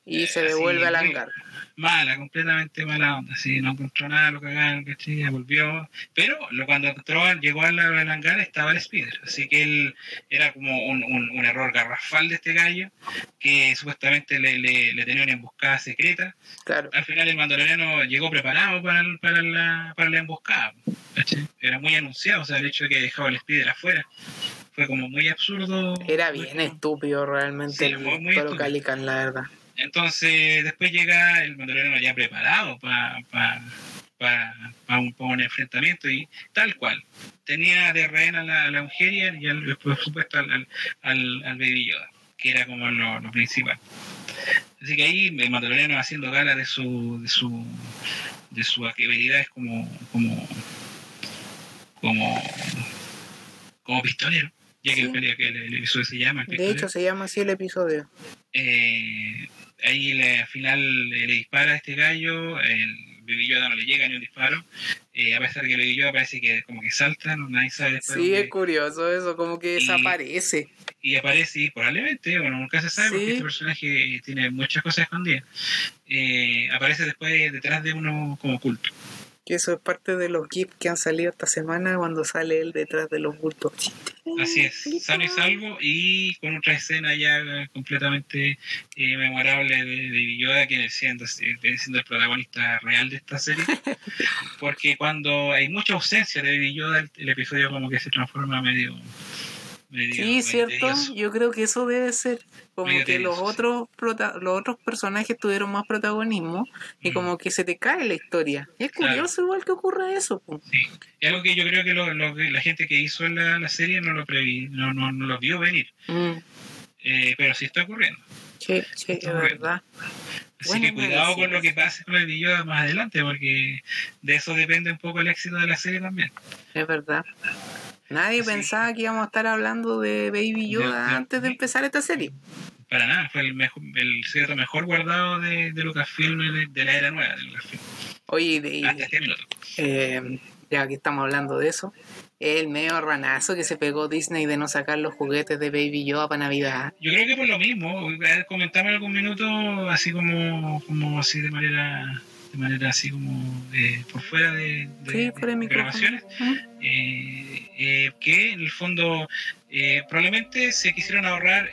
y eh, se devuelve al hangar mala, completamente mala onda, sí, no encontró nada, lo cagaron, ¿cachai? Volvió, pero lo, cuando entró, llegó al, al hangar estaba el Spider, así que él era como un, un, error garrafal de este gallo, que supuestamente le, le, tenía una emboscada secreta. Claro. Al final el mandaloriano llegó preparado para, para, la, para la emboscada, ¿cachai? Era muy anunciado, o sea, el hecho de que dejaba el Spider afuera fue como muy absurdo. Era bien estúpido realmente el muy, Calican, la verdad. Entonces, después llega el mandaloriano ya preparado para pa, un, un, enfrentamiento y tal cual. Tenía de rehén a la, la y al, por supuesto al, al, al Baby Yoda, que era como lo, principal. Así que ahí el mandaloriano haciendo gala de su de su de sus habilidades como como como como pistolero ya que, el, que el, episodio se llama de hecho se llama así el episodio eh, ahí le, al final le, dispara a este gallo, el Baby Yoda no le llega ni un disparo, eh, a pesar de que el Baby Yoda parece que como que salta, no, nadie sabe Sí, es curioso eso, como que desaparece. y aparece, y probablemente, bueno, nunca se sabe, porque este personaje tiene muchas cosas escondidas, eh, aparece después detrás de uno como culto. Que eso es parte de los GIFs que han salido esta semana cuando sale él detrás de los bultos. Así es, sano y salvo y con otra escena ya completamente eh, memorable de, de Yoda, que siendo, siendo el protagonista real de esta serie. <laughs> Porque cuando hay mucha ausencia de Baby Yoda, el, episodio como que se transforma medio... medio sí, cierto, yo creo que eso debe ser como que los otros los otros personajes tuvieron más protagonismo y mm. como que se te cae la historia. Y es curioso igual que ocurra eso. Sí, es algo que yo creo que lo, la gente que hizo la, la serie no lo previ, no, no, no lo vio venir. Mm. Eh, pero sí está ocurriendo. Sí, sí, es verdad. Así que cuidado con lo que pase con el Yoda más adelante, porque de eso depende un poco el éxito de la serie también. Es verdad. Nadie pensaba que íbamos a estar hablando de Baby Yoda antes de empezar esta serie. Para nada, fue el, mejor, el secreto mejor guardado de, de Lucasfilm de, de la era nueva de Lucasfilm. Oye, de, este eh, ya que estamos hablando de eso, el medio ranazo que se pegó Disney de no sacar los juguetes de Baby Yoda para Navidad. Yo creo que por lo mismo, comentame algún minuto así como, como así de manera de manera así como por fuera de, grabaciones, eh, eh, que en el fondo eh, probablemente se quisieron ahorrar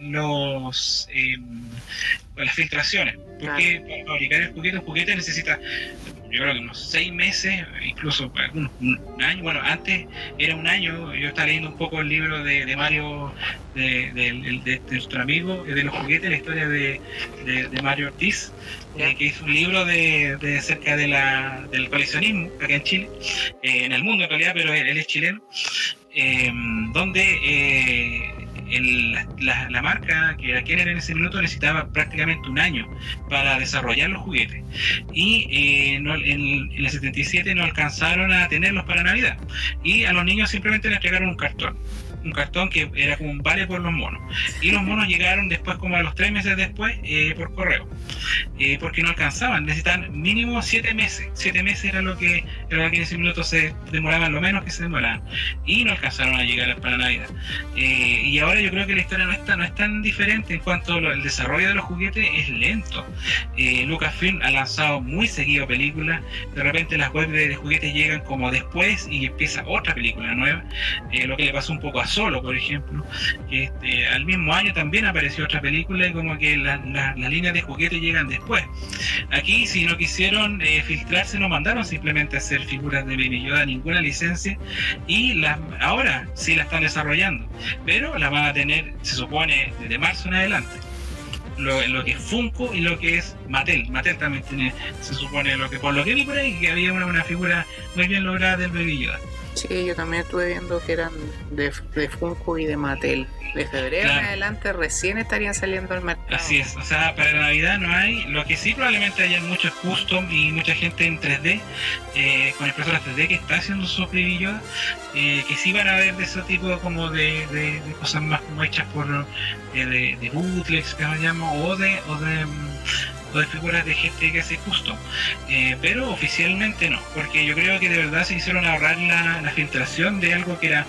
los las filtraciones, porque para fabricar el juguete, un juguete necesita yo creo que unos seis meses, incluso un, año, bueno, antes era un año, yo estaba leyendo un poco el libro de, Mario, de, de, nuestro amigo, de los juguetes, la historia de, Mario Ortiz, eh, que hizo un libro de, de acerca de la, del coleccionismo acá en Chile, eh, en el mundo en realidad, pero él, es chileno, eh, donde la, la, marca que era Kenner en ese minuto necesitaba prácticamente un año para desarrollar los juguetes. Y eh, en, en, el 77 no alcanzaron a tenerlos para Navidad. Y a los niños simplemente les entregaron un cartón un cartón que era como un vale por los monos. Y los monos llegaron después, como a los tres meses después, eh, por correo. Eh, porque no alcanzaban, necesitan mínimo siete meses. Siete meses era lo que, era lo que en ese minuto se demoraban, lo menos que se demoraban. Y no alcanzaron a llegar para Navidad. Eh, y ahora yo creo que la historia no, está, no es tan diferente en cuanto al desarrollo de los juguetes, es lento. Lucasfilm ha lanzado muy seguido películas, de repente las webs de juguetes llegan como después y empieza otra película nueva, lo que le pasó un poco a Solo, por ejemplo, que este, al mismo año también apareció otra película y como que las líneas de juguete llegan después. Aquí, si no quisieron eh, filtrarse, no mandaron simplemente a hacer figuras de Baby Yoda, ninguna licencia, y las, ahora sí la están desarrollando, pero la van a tener, se supone, desde marzo en adelante. Lo, lo, que es Funko y lo que es Mattel. Mattel también tiene, se supone, lo que por lo que vi por ahí, que había una, una figura muy bien lograda del Baby Yoda. Sí, yo también estuve viendo que eran de, de Funko y de Mattel. De febrero en adelante recién estarían saliendo al mercado. Así es, o sea, para Navidad no hay. Lo que sí probablemente haya muchos custom y mucha gente en 3D, eh, con impresoras 3D que está haciendo sus brillos, eh, que sí van a ver de ese tipo como de, de, cosas más como hechas por eh, de, de bootlegs que llamo, o de, o de mm, de figuras de gente que hace justo, eh, pero oficialmente no, porque yo creo que de verdad se hicieron ahorrar la, la filtración de algo que era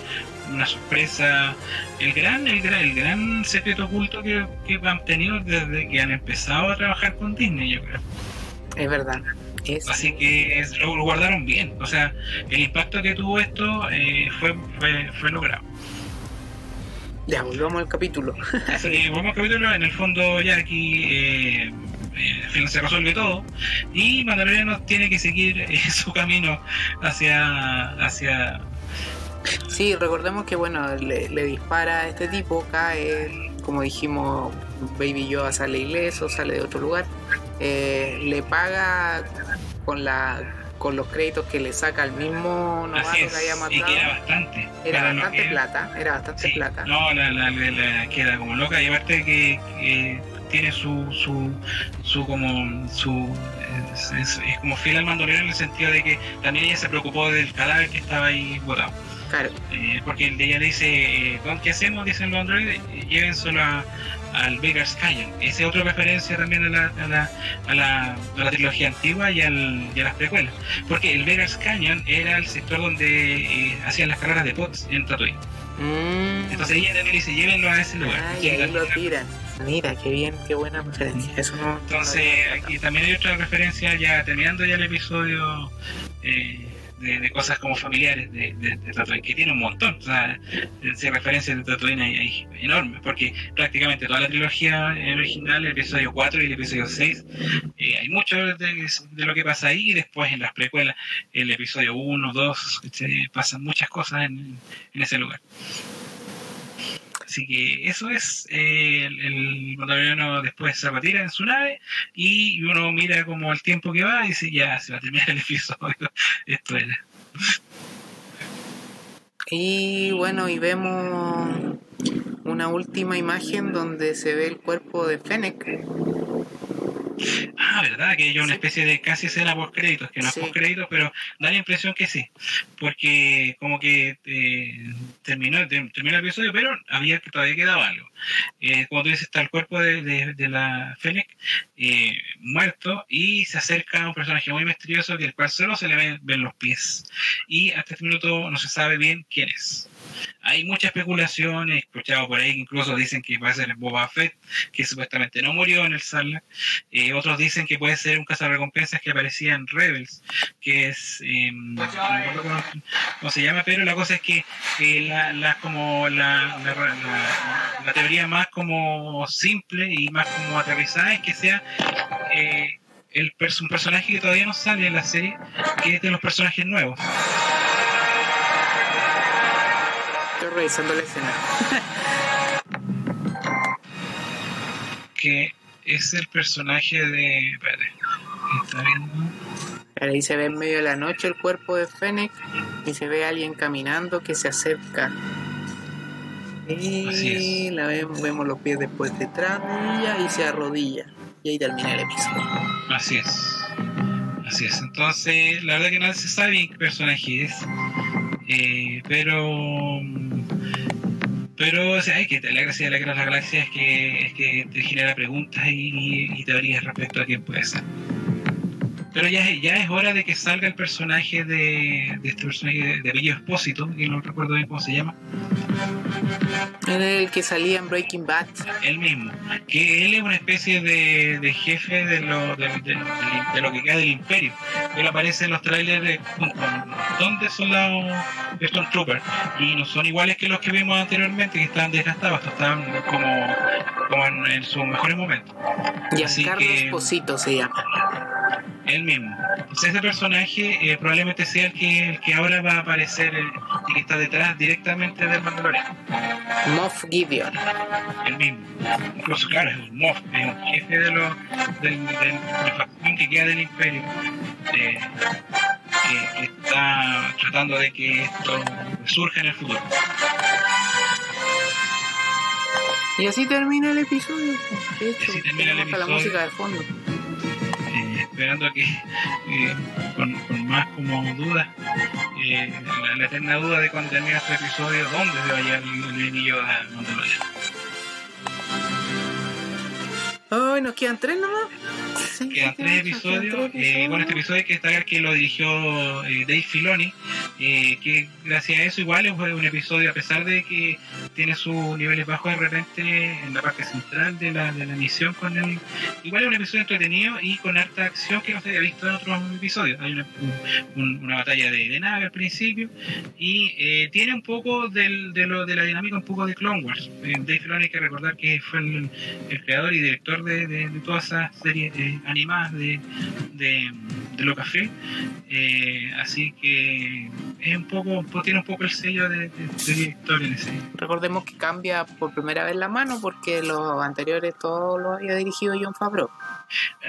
una sorpresa, el gran, el gran, el gran secreto oculto que, que han tenido desde que han empezado a trabajar con Disney, yo creo. Es verdad. Así que lo, guardaron bien. O sea, el impacto que tuvo esto eh, fue, fue, fue logrado. Ya, volvamos al capítulo. Así que volvamos al capítulo. En el fondo, ya aquí eh, eh, se resuelve todo y Mandaloriano tiene que seguir eh, <laughs> su camino hacia hacia Sí, recordemos que bueno, le, dispara a este tipo, cae, como dijimos, Baby Yoda sale ileso, sale de otro lugar, eh, le paga con la con los créditos que le saca el mismo novato que haya matado. era bastante. Era bastante plata, era bastante plata. No, la, la, queda como loca y aparte que tiene su, su, su como su es, como fiel al mandolero en el sentido de que también ella se preocupó del cadáver que estaba ahí botado. Claro. Eh, porque ella le dice, eh, ¿qué hacemos? Dicen los androides, lleven solo al Vegas Canyon. Esa es otra referencia también a la, a la, a la, a la trilogía antigua y, al, y, a las precuelas. Porque el Vegas Canyon era el sector donde eh, hacían las carreras de pots en Tatooine. Mm. Entonces ella también dice, llévenlo a ese lugar. Ah, y ahí lo tiran. Mira, qué bien, qué buena referencia. Eso no, Entonces, aquí también hay otra referencia, ya terminando ya el episodio, eh, de, cosas como familiares de, de, Tatooine, que tiene un montón. O sea, de referencias de Tatooine hay, enormes, porque prácticamente toda la trilogía original, el episodio 4 y el episodio 6, eh, hay mucho de, lo que pasa ahí, y después en las precuelas, el episodio 1, 2, pasan muchas cosas en, en ese lugar. Así que eso es, eh, el, mandaloriano después se retira en su nave y uno mira como el tiempo que va y dice, ya, se va a terminar el episodio, <laughs> esto era. Y bueno, y vemos una última imagen donde se ve el cuerpo de Fennec Ah, ¿verdad? Que hay una especie de casi escena post créditos, que no es post créditos, pero da la impresión que sí, porque como que eh, terminó, terminó el episodio, pero había que todavía quedaba algo. Eh, como tú dices, está el cuerpo de, la Fennec eh, muerto y se acerca a un personaje muy misterioso que el cual solo se le ven, ven los pies. Y hasta este minuto no se sabe bien quién es. Hay mucha especulación, he escuchado por ahí que incluso dicen que va ser Boba Fett, que supuestamente no murió en el Sarlacc. Eh, otros dicen que puede ser un cazarrecompensas que aparecía en Rebels, que es. Eh, no cómo, se llama, pero la cosa es que la, como la, la, teoría más como simple y más como aterrizada es que sea. Eh, el, un personaje que todavía no sale en la serie, que es de los personajes nuevos revisando la escena. <laughs> que es el personaje de. Espérate, ¿está viendo? Ahí se ve en medio de la noche el cuerpo de Fennec y se ve a alguien caminando que se acerca. Y la vemos, vemos los pies después detrás de ella y se arrodilla. Y ahí termina el episodio. Así es. Así es. Entonces, la verdad que no se sabe bien qué personaje es. Eh, pero pero o sea, que la gracia de la Guerra de la Galaxia es que, es que te genera preguntas y, y teorías respecto a quién puede ser. Pero ya, ya es hora de que salga el personaje de, de este personaje de, de Bello Espósito, que no recuerdo bien cómo se llama. Era el que salía en Breaking Bad. El mismo. Que él es una especie de, de jefe de lo, de, de, lo que queda del Imperio. Él aparece en los trailers de, con un montón de soldados de Stormtrooper. Y no son iguales que los que vimos anteriormente, que estaban desgastados, estaban como, como en, en sus mejores momentos. Y Así Carlos Esposito se llama. Él mismo. Entonces ese personaje eh, probablemente sea el que, el que ahora va a aparecer eh, y que está detrás directamente del Mandalorian. Moff Gideon. El mismo. Incluso, claro, es un Moff, es un jefe de, los, del, del, de la facción que queda del Imperio. Eh, que, está tratando de que esto surja en el futuro. Y así termina el episodio. De hecho, así termina el episodio. la música de fondo esperando que eh, con, con, más como duda, eh, la, la, eterna duda de cuando termine este episodio, dónde se va a llevar el, anillo de Mandalorian. Ay, nos quedan tres nomás. Sí, quedan tres episodios. Eh, bueno, este episodio hay que destacar que lo dirigió eh, Dave Filoni, eh, que gracias a eso igual es un episodio, a pesar de que tiene sus niveles bajos de repente en la parte central de la, de la emisión con igual es un episodio entretenido y con harta acción que no se había visto en otros episodios. Hay una, un, una batalla de, de, nave al principio y eh, tiene un poco del, de, lo, de la dinámica un poco de Clone Wars. Eh, Dave Filoni hay que recordar que fue el, el creador y director de, de, de todas esas series eh, animadas de, de, de Café. Eh, así que es un poco, tiene un poco el sello de, de, en. Recordemos que cambia por primera vez la mano porque los anteriores todos los había dirigido John Favreau.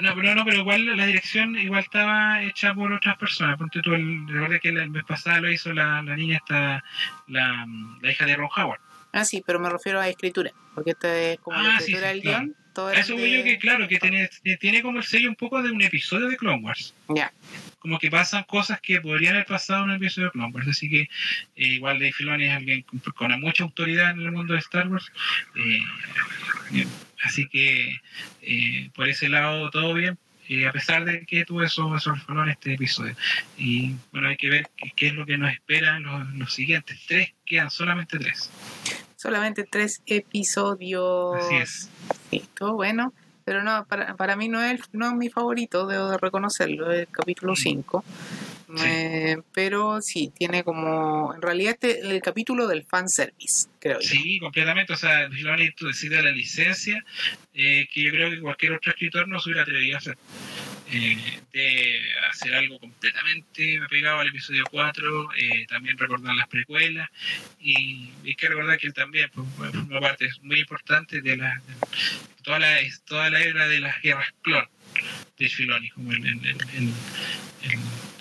No, pero no, pero igual la dirección igual estaba hecha por otras personas. Ponte tú, el, recuerda que el mes pasado lo hizo la, la niña esta, la, la hija de Ron Howard. Ah, sí, pero me refiero a escritura, porque esta es como ah, la escritura sí, del claro. guion. Todo Eso de... yo que claro, que tiene, tiene como el sello un poco de un episodio de Clone Wars. Ya. Como que pasan cosas que podrían haber pasado en un episodio de Clone Wars. Así que eh, igual Dave Filoni es alguien con, con, mucha autoridad en el mundo de Star Wars. Eh, así que eh, por ese lado todo bien. eh, a pesar de que tuvo esos, esos en este episodio. Y bueno, hay que ver qué, es lo que nos espera en los, siguientes. Tres, quedan solamente tres. Solamente tres episodios. Así es. Sí, todo bueno. Pero no, para, para mí no es, no es mi favorito, debo de reconocerlo, el capítulo 5. Eh, pero sí, tiene como. En realidad, este el capítulo del fanservice, creo Sí, completamente. O sea, Filoni decide la licencia eh, que yo creo que cualquier otro escritor no se hubiera atrevido a hacer. Eh, de hacer algo completamente pegado al episodio 4, también recordar las precuelas y hay que recordar que él también pues, forma parte muy importante de, la, toda, la, toda la era de las guerras clon de Filoni, como el, el,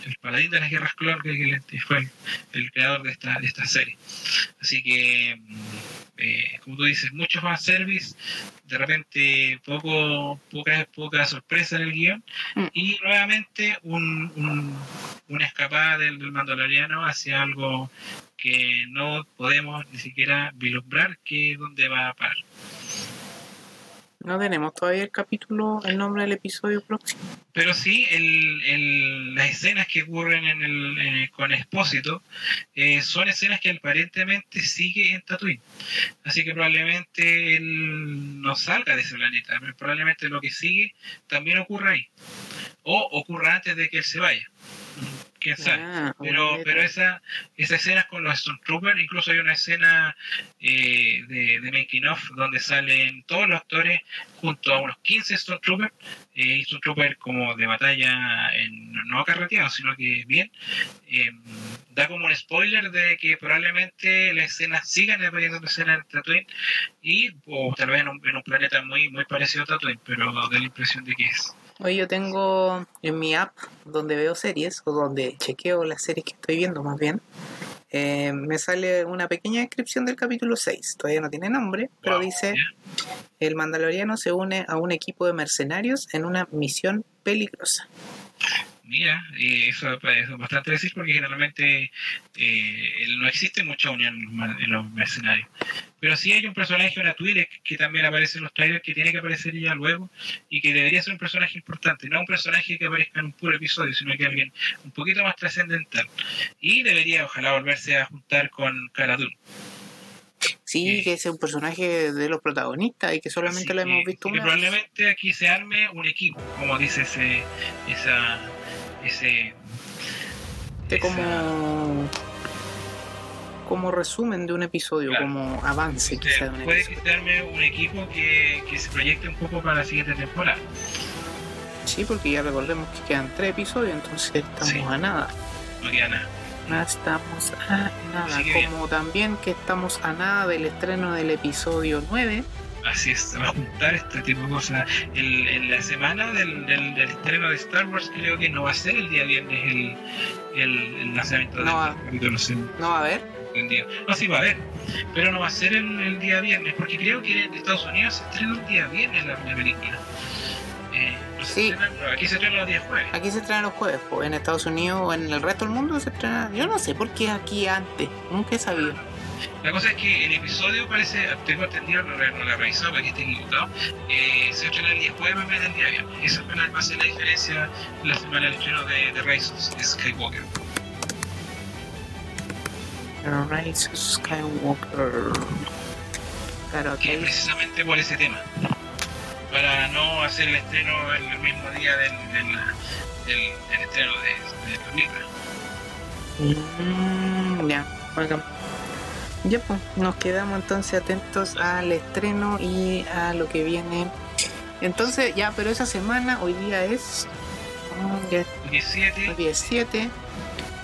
el paladín de las guerras clon que fue el, creador de esta, de esta serie. Así que, mm, eh, como tú dices, mucho más service, de repente poco, poca, poca sorpresa en el guion, mm. y nuevamente un, una escapada del, del mandaloriano hacia algo que no podemos ni siquiera vislumbrar que dónde va a parar. No tenemos todavía el capítulo, el nombre del episodio próximo. Pero sí, el, las escenas que ocurren en el, con Expósito eh, son escenas que aparentemente sigue en Tatooine. Así que probablemente él no salga de ese planeta, probablemente lo que sigue también ocurra ahí. O ocurra antes de que él se vaya quién sabe. Ah, pero pero esa, esa escena con los Stormtroopers, incluso hay una escena eh, de, de, Making of donde salen todos los actores junto a unos 15 Stormtroopers, eh, Stormtroopers como de batalla en, no carreteado, sino que bien. Eh, da como un spoiler de que probablemente las escenas sigan apareciendo escenas en Tatooine y o tal vez en un, en un planeta muy, muy parecido a Tatooine, pero da la impresión de que es. Hoy yo tengo en mi app donde veo series o donde chequeo las series que estoy viendo más bien. Eh, me sale una pequeña descripción del capítulo 6. Todavía no tiene nombre, pero dice, el mandaloriano se une a un equipo de mercenarios en una misión peligrosa. Mira, eso, es bastante decir porque generalmente eh, no existe mucha unión en los mercenarios. Pero sí hay un personaje, una Twitter, que también aparece en los trailers, que tiene que aparecer ya luego y que debería ser un personaje importante. No un personaje que aparezca en un puro episodio, sino que alguien un poquito más trascendental. Y debería, ojalá, volverse a juntar con Caradul. Sí, que es un personaje de los protagonistas y que solamente lo hemos visto una Probablemente aquí se arme un equipo, como dice ese, esa, ese... como como resumen de un episodio, como avance quizá de un Puede quitarme un equipo que, que, se proyecte un poco para la siguiente temporada. Sí, porque ya recordemos que quedan tres episodios, entonces estamos a nada. No queda nada. No estamos a nada. Como también que estamos a nada del estreno del episodio 9 así es, se va a juntar este tipo de cosas. El, en la semana del, del, estreno de Star Wars creo que no va a ser el día viernes el, el, el lanzamiento no va, No va a haber. No, sí va a haber, pero no va a ser el, día viernes, porque creo que en Estados Unidos se estrena el día viernes la, película. Eh, sí. aquí se estrena los días jueves. Aquí se estrena los jueves, pues en Estados Unidos o en el resto del mundo se estrena. Yo no sé por qué aquí antes, nunca he sabido. La cosa es que el episodio parece, tengo entendido, no, lo he revisado para que esté equivocado, eh, se estrena el día jueves en vez del día viernes. Esa es la, la diferencia la semana del estreno de, de Rise of Skywalker. Rise of Skywalker. Claro, que precisamente por ese tema. Para no hacer el estreno el mismo día del, del, del, estreno de, de la película. Mm, ya, ya, pues nos quedamos entonces atentos al estreno y a lo que viene. Entonces, ya, pero esa semana, hoy día es. 17. 17.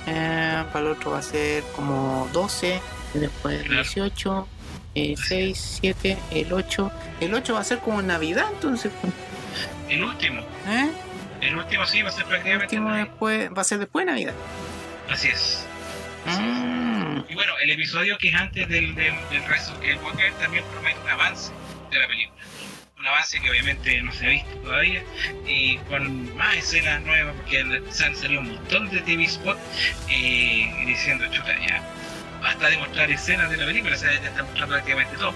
Eh, para el otro va a ser como 12. Después 18. 6, 7, el 8. El 8 va a ser como Navidad, entonces. Pues. El último. ¿Eh? El último sí va a ser prácticamente. El último después, va a ser después de Navidad. Así es. Mm. Y bueno, el episodio que es antes del, del, del resto que Walker también promete un avance de la película. Un avance que obviamente no se ha visto todavía y con más escenas nuevas porque se han salido un montón de TV spots eh, diciendo, chuta, ya basta de mostrar escenas de la película, o sea, ya está mostrando prácticamente todo.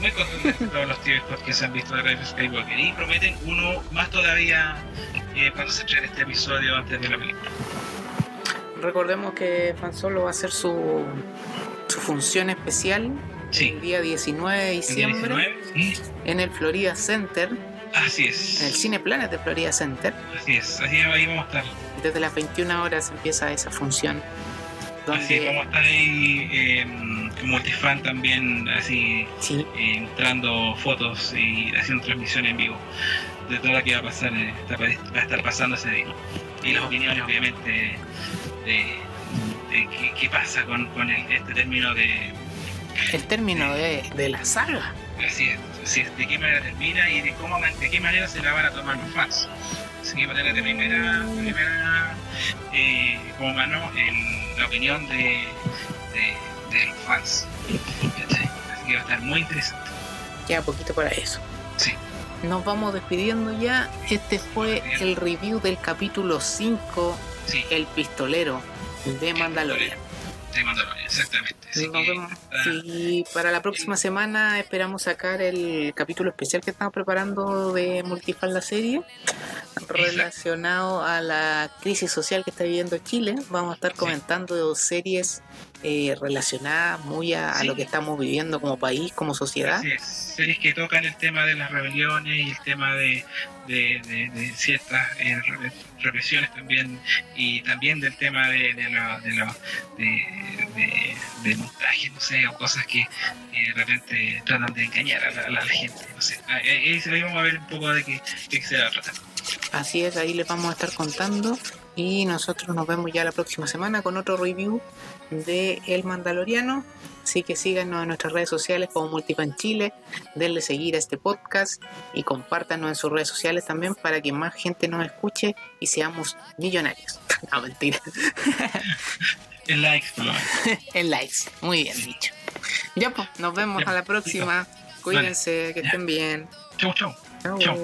muy contentos todos los tíos que se han visto de Rise Skywalker y prometen uno más todavía eh, cuando se estrene este episodio antes de la película. Recordemos que Fan Solo va a hacer su, su función especial el día 19 de diciembre en el Florida Center. Así es. En el Cine Planet de Florida Center. Así es, así ahí vamos a estar. Desde las 21 horas empieza esa función. Así vamos a estar ahí eh, como multifan también, así eh, mostrando fotos y haciendo transmisión en vivo de todo lo que va a pasar, va a estar pasando ese día. Y las opiniones, obviamente, de, qué, pasa con, con este término de. El término de, de la saga. Así es, así es, de qué manera termina y de, cómo, de qué manera se la van a tomar los fans. Así que manera de primera, primera eh, como mano en la opinión de, de, de los fans. Así que va a estar muy interesante. Queda poquito para eso. Sí. Nos vamos despidiendo ya. Este fue el review del capítulo 5 el pistolero de Mandalorian. De Mandalorian, exactamente. Y para la próxima semana esperamos sacar el capítulo especial que estamos preparando de Multifan la serie relacionado a la crisis social que está viviendo Chile. Vamos a estar comentando series eh, relacionadas muy a, lo que estamos viviendo como país, como sociedad. Series que tocan el tema de las rebeliones y el tema de, de, ciertas eh, represiones también y también del tema de, de, de, montaje, no sé, o cosas que de repente tratan de engañar a la, gente, no sé. Ahí, vamos a ver un poco de qué, se va a tratar. Así es, ahí les vamos a estar contando y nosotros nos vemos ya la próxima semana con otro review de El Mandaloriano. Así que síganos en nuestras redes sociales como Multifan Chile, denle seguir a este podcast y compártanos en sus redes sociales también para que más gente nos escuche y seamos millonarios. <laughs> no, mentira. <laughs> en likes, <laughs> en likes, muy bien dicho. Ya pues, nos vemos a la próxima. Cuídense, que estén bien. Chau, chau. Chau.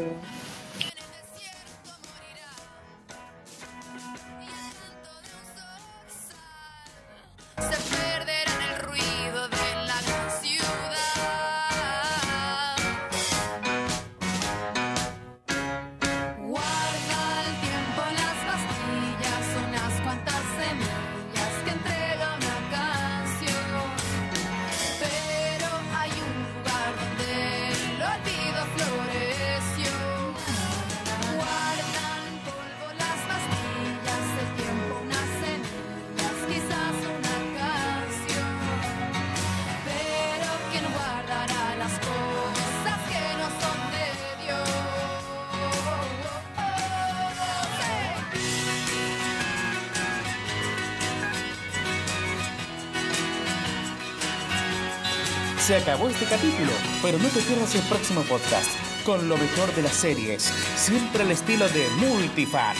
Pero no te pierdas el próximo podcast con lo mejor de las series, siempre al estilo de Multifan,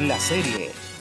la serie